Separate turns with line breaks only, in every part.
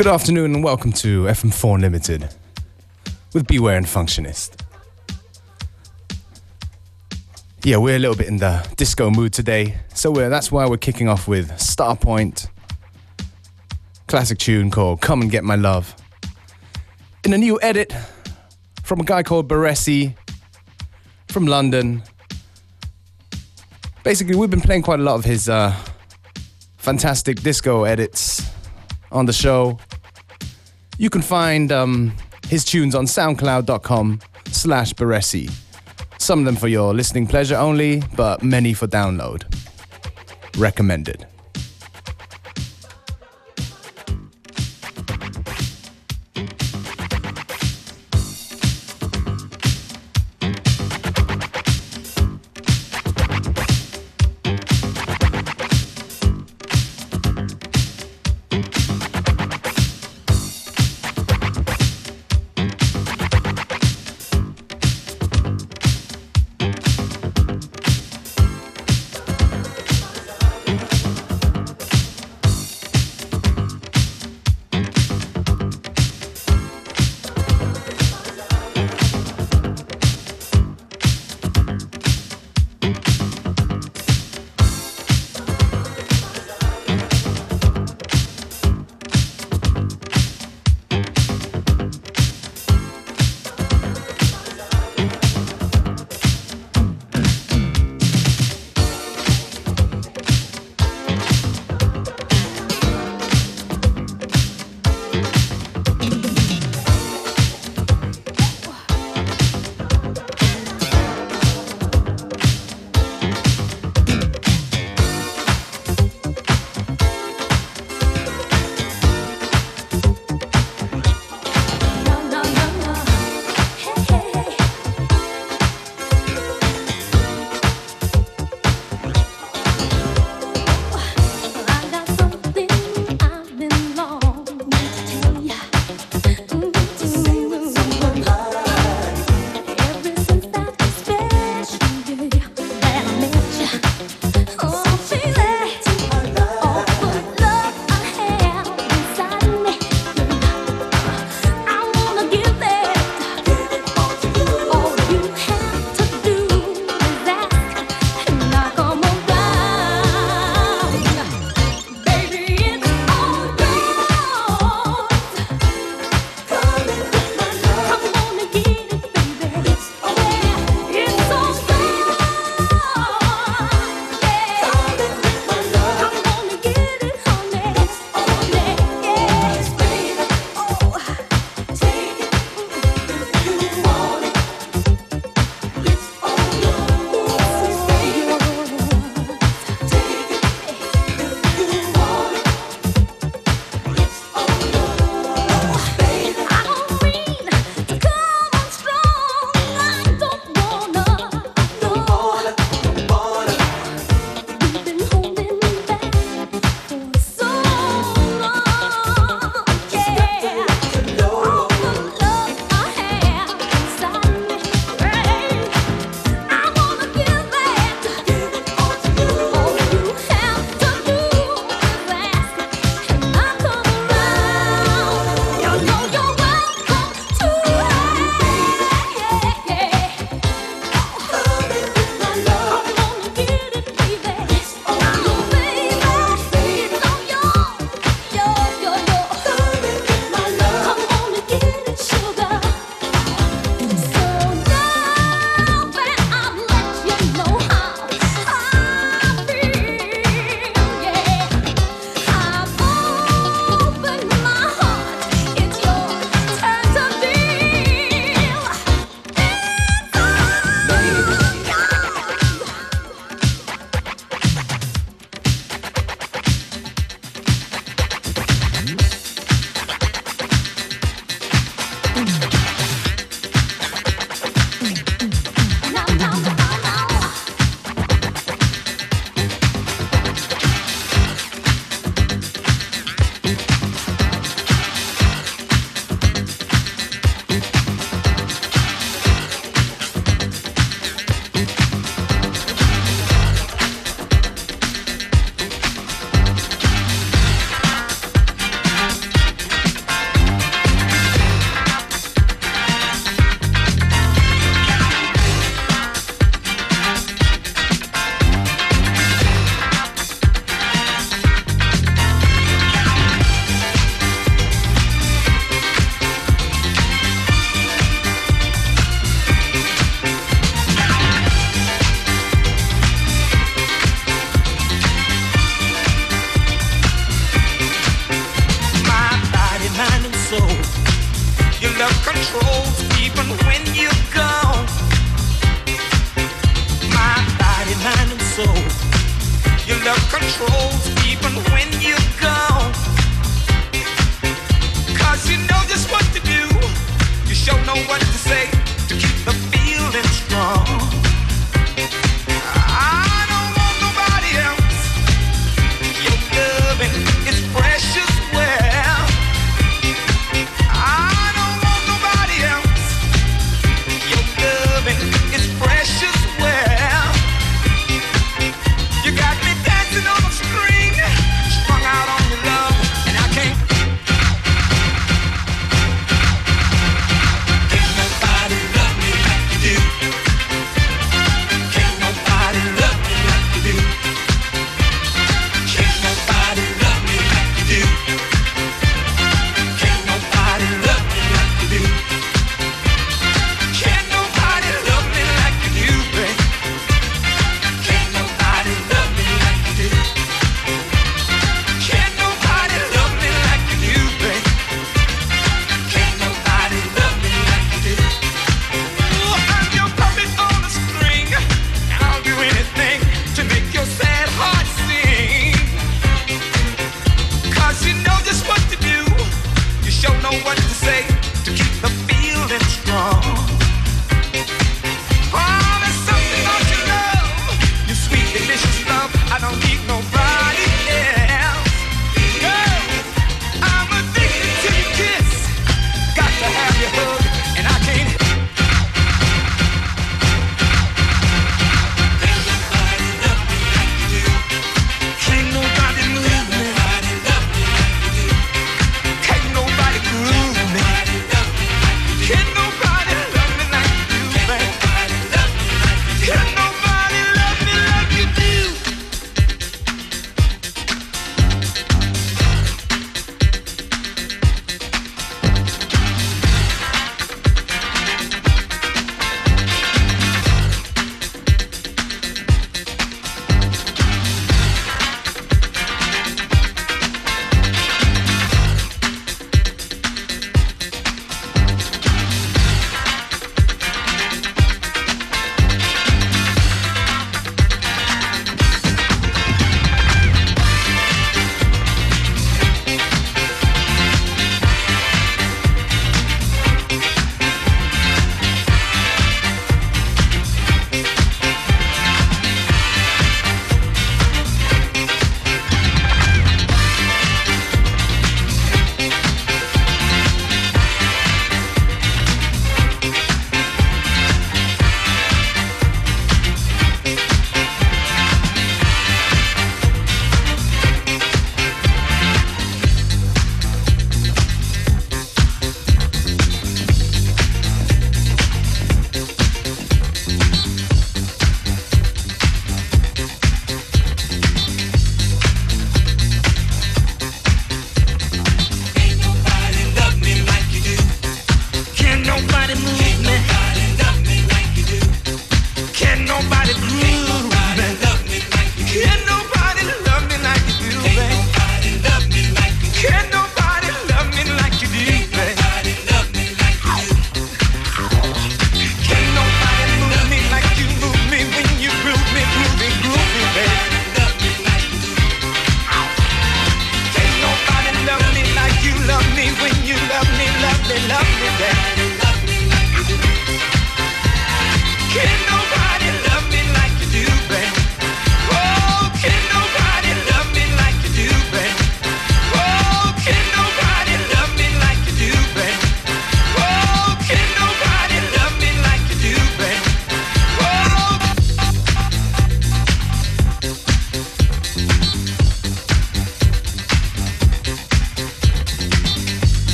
Good afternoon and welcome to FM4 Unlimited with Beware and Functionist. Yeah, we're a little bit in the disco mood today, so that's why we're kicking off with Starpoint, classic tune called Come and Get My Love. In a new edit from a guy called Baresi from London. Basically, we've been playing quite a lot of his uh, fantastic disco edits on the show. You can find um, his tunes on soundcloud.com slash Baresi. Some of them for your listening pleasure only, but many for download. Recommended.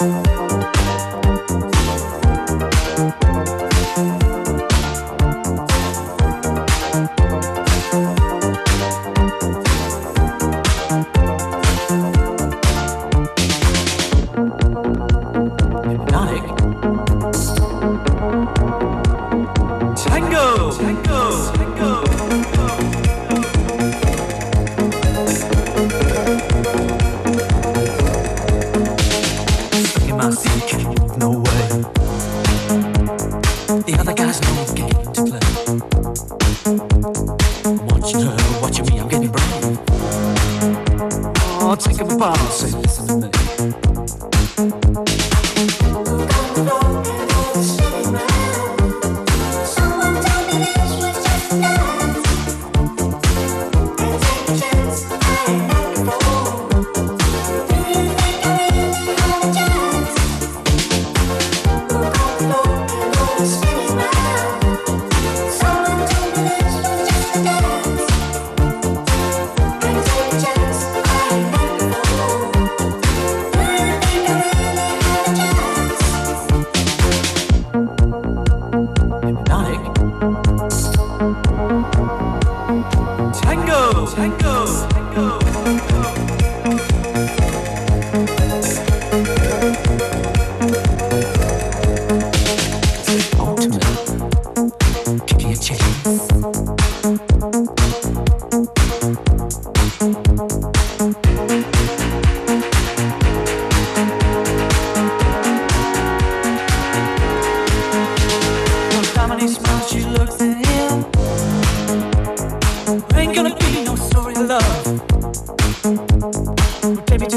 Música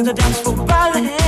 the dance floor ballet.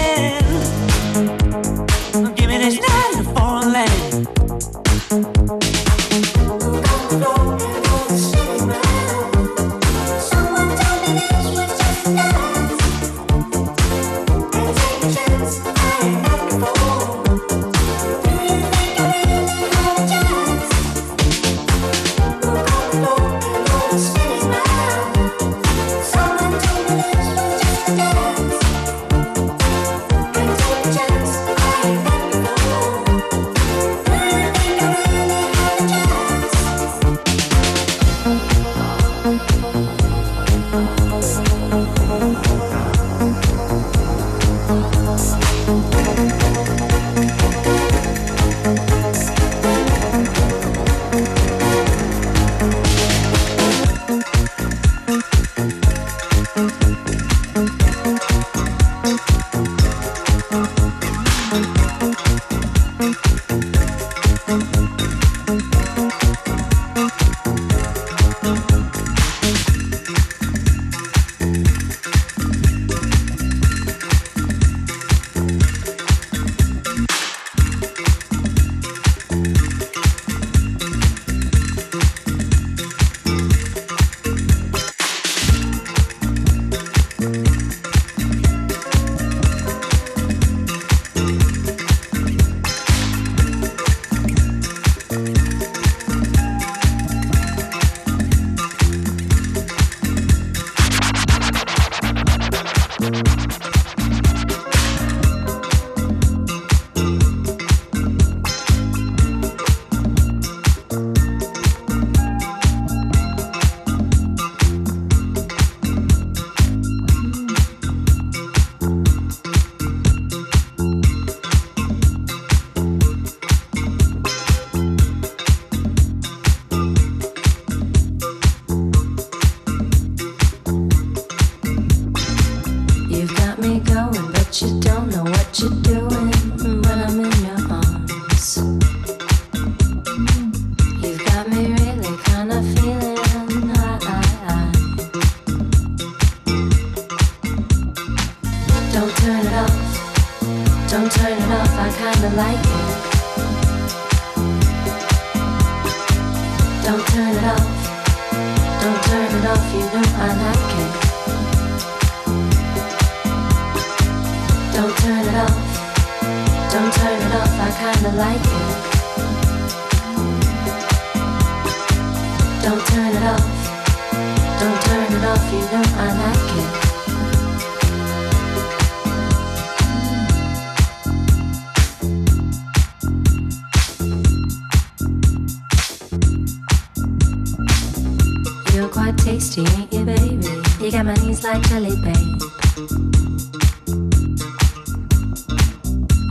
feel quite tasty, ain't you, baby? You got my knees like jelly, babe.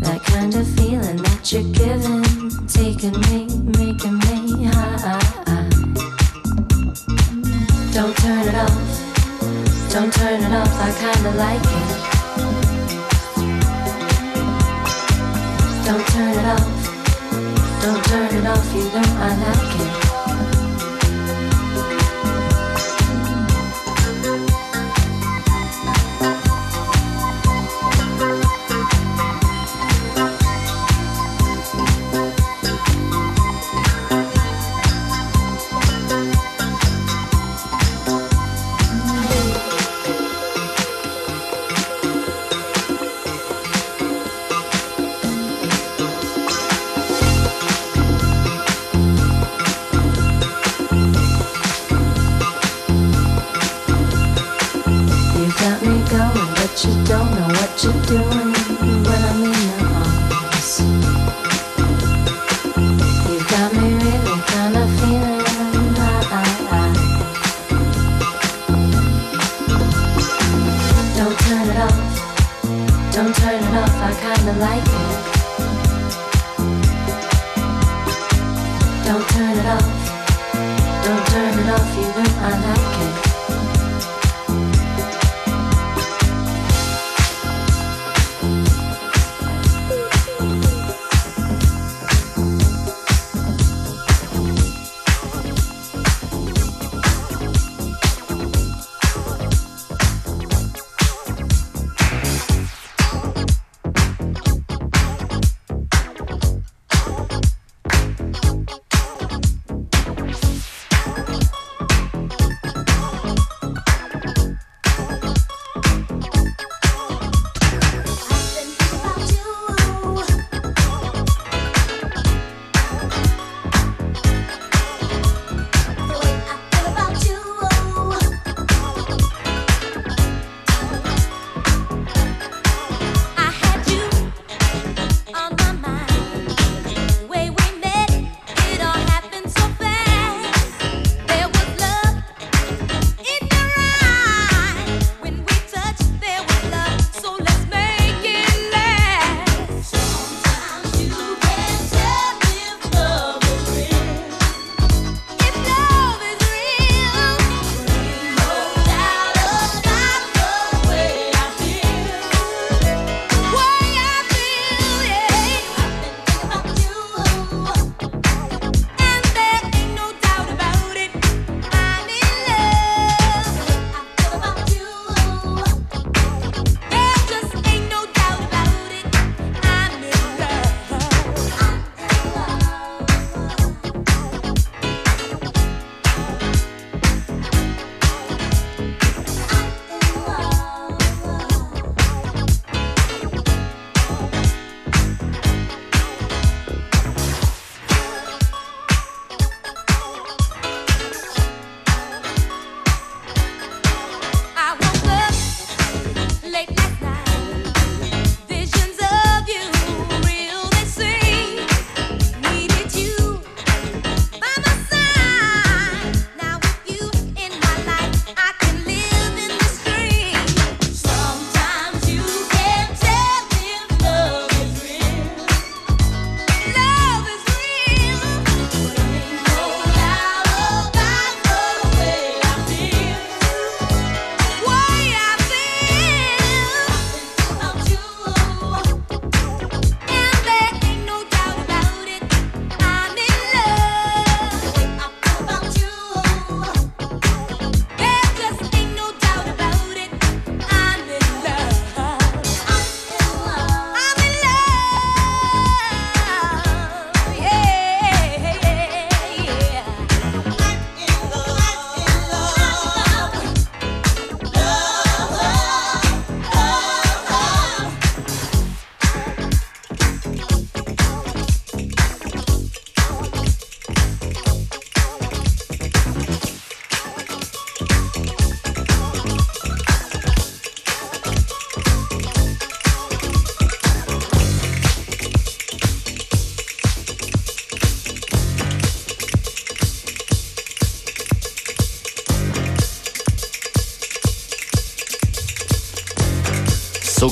That kind of feeling that you're giving, taking me, making me high. Don't turn it off, don't turn it off. I kinda like it. Don't turn it off, don't turn it off. You know I like
it.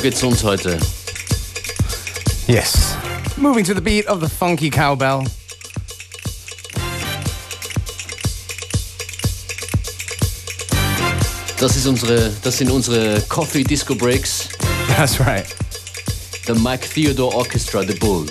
geht's uns heute?
Yes. Moving to the beat of the funky cowbell.
Das, ist unsere, das sind unsere Coffee Disco Breaks.
That's right.
The Mike Theodore Orchestra, The Bull.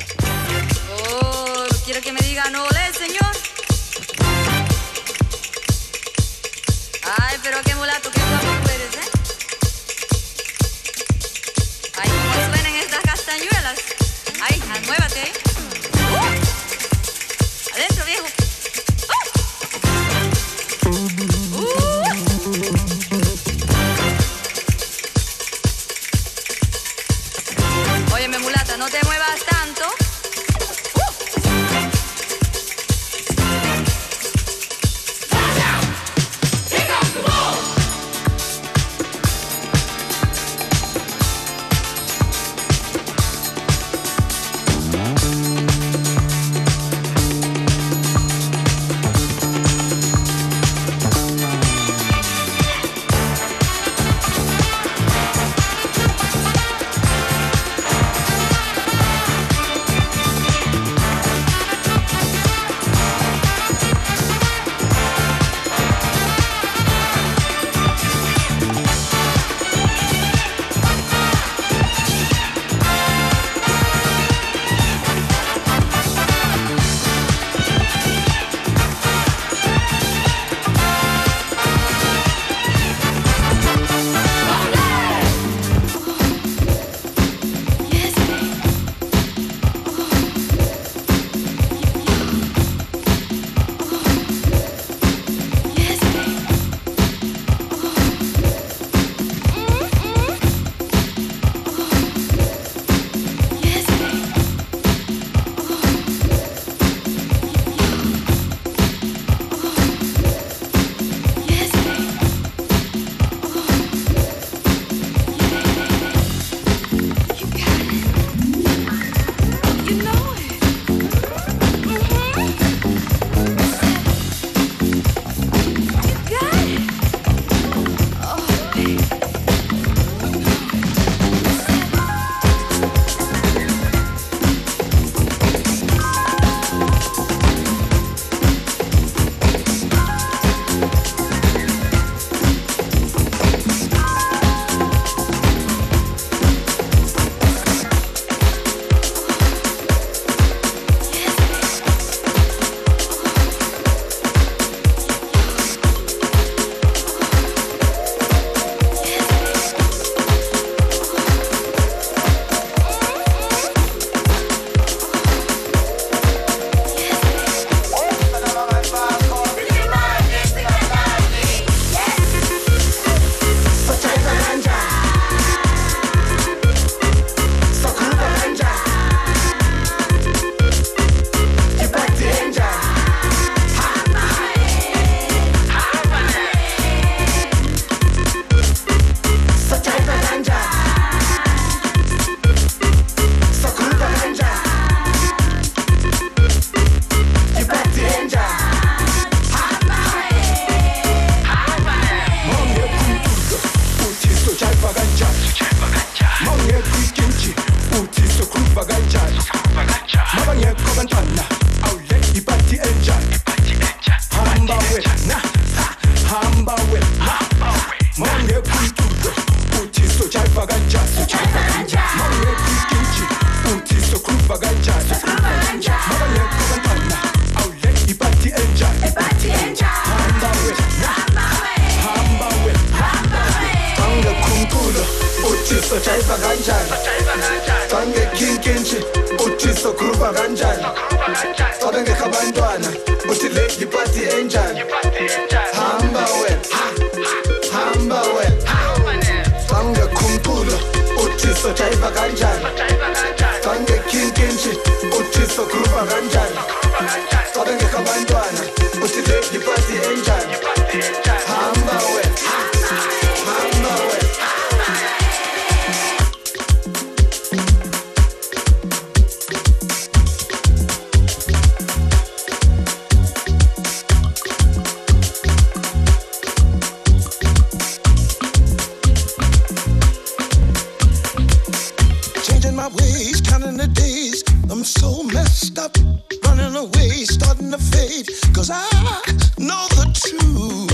know the truth.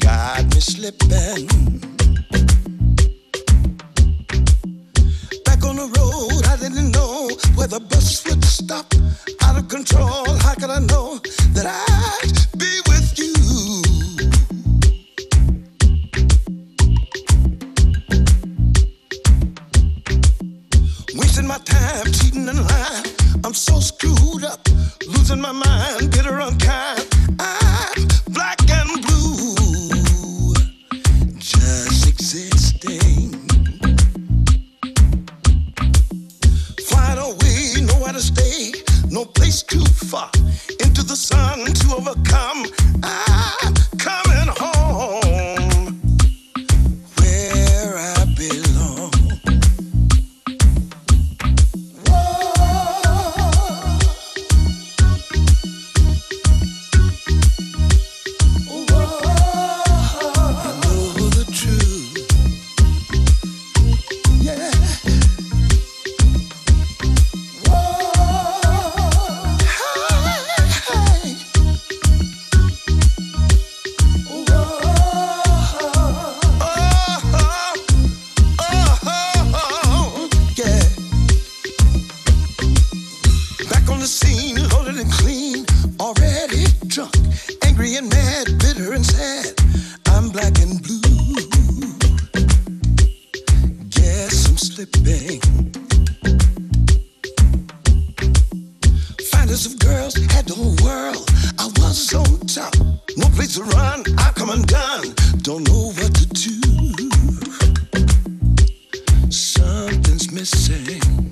Got me slipping. finest of girls had the whole world. I was on top, no place to run. I come undone, don't know what to do. Something's missing.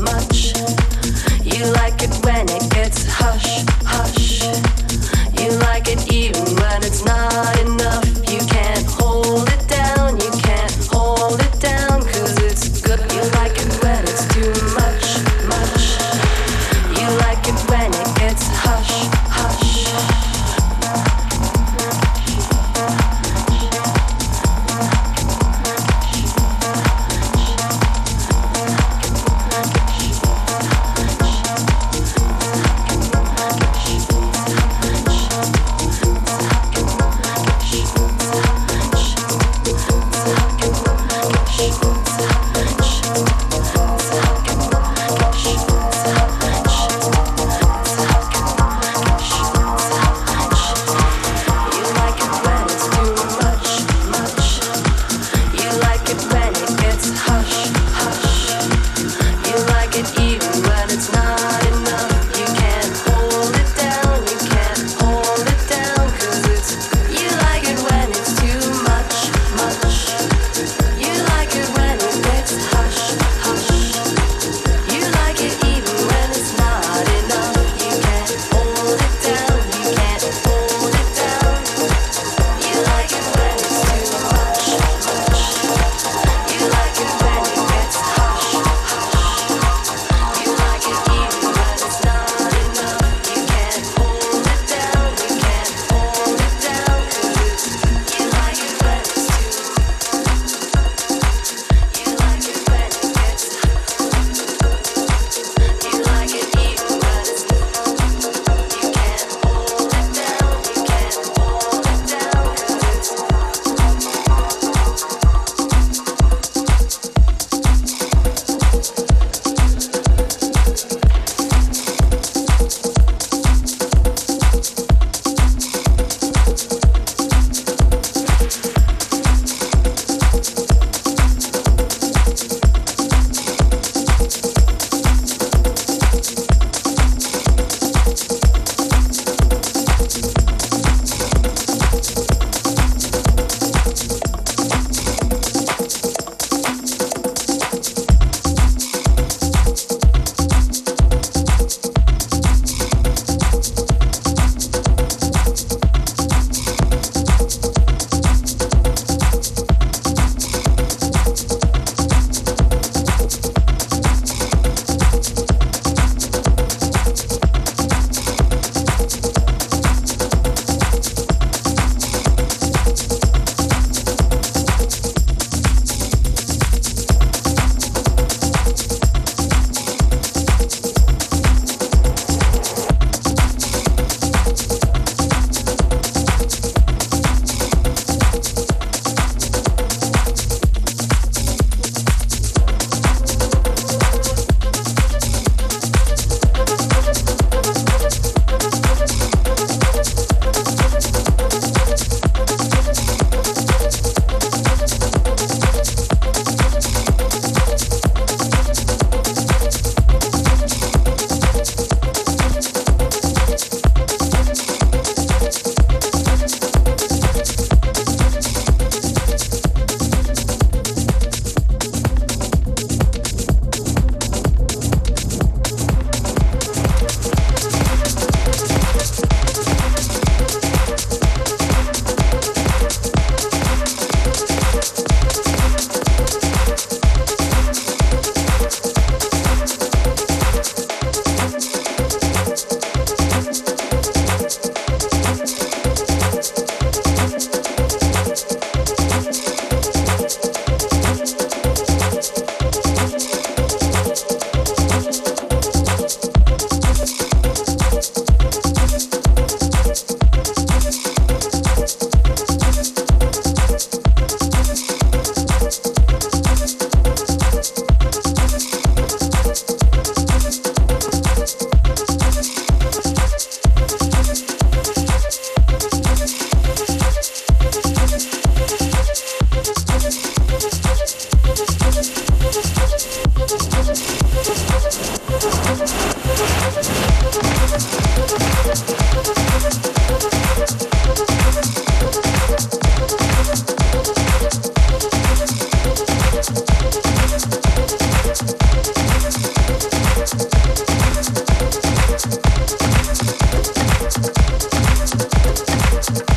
my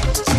just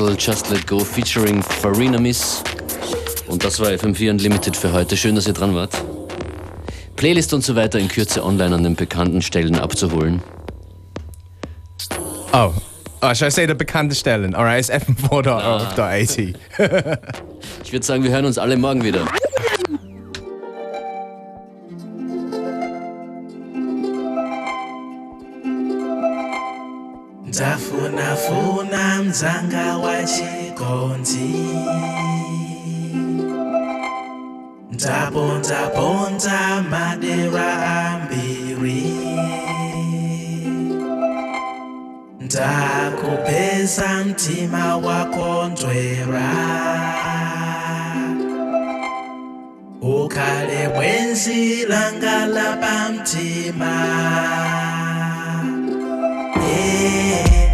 Crystal Just Let Go featuring Farina Miss. Und das war FM4 Unlimited für heute. Schön, dass ihr dran wart. Playlist und so weiter in Kürze online an den bekannten Stellen abzuholen.
Oh, oh should I say the bekannten Stellen? Alright, it's fm4.org.at. Ah.
ich würde sagen, wir hören uns alle morgen wieder.
Fatima. Yeah.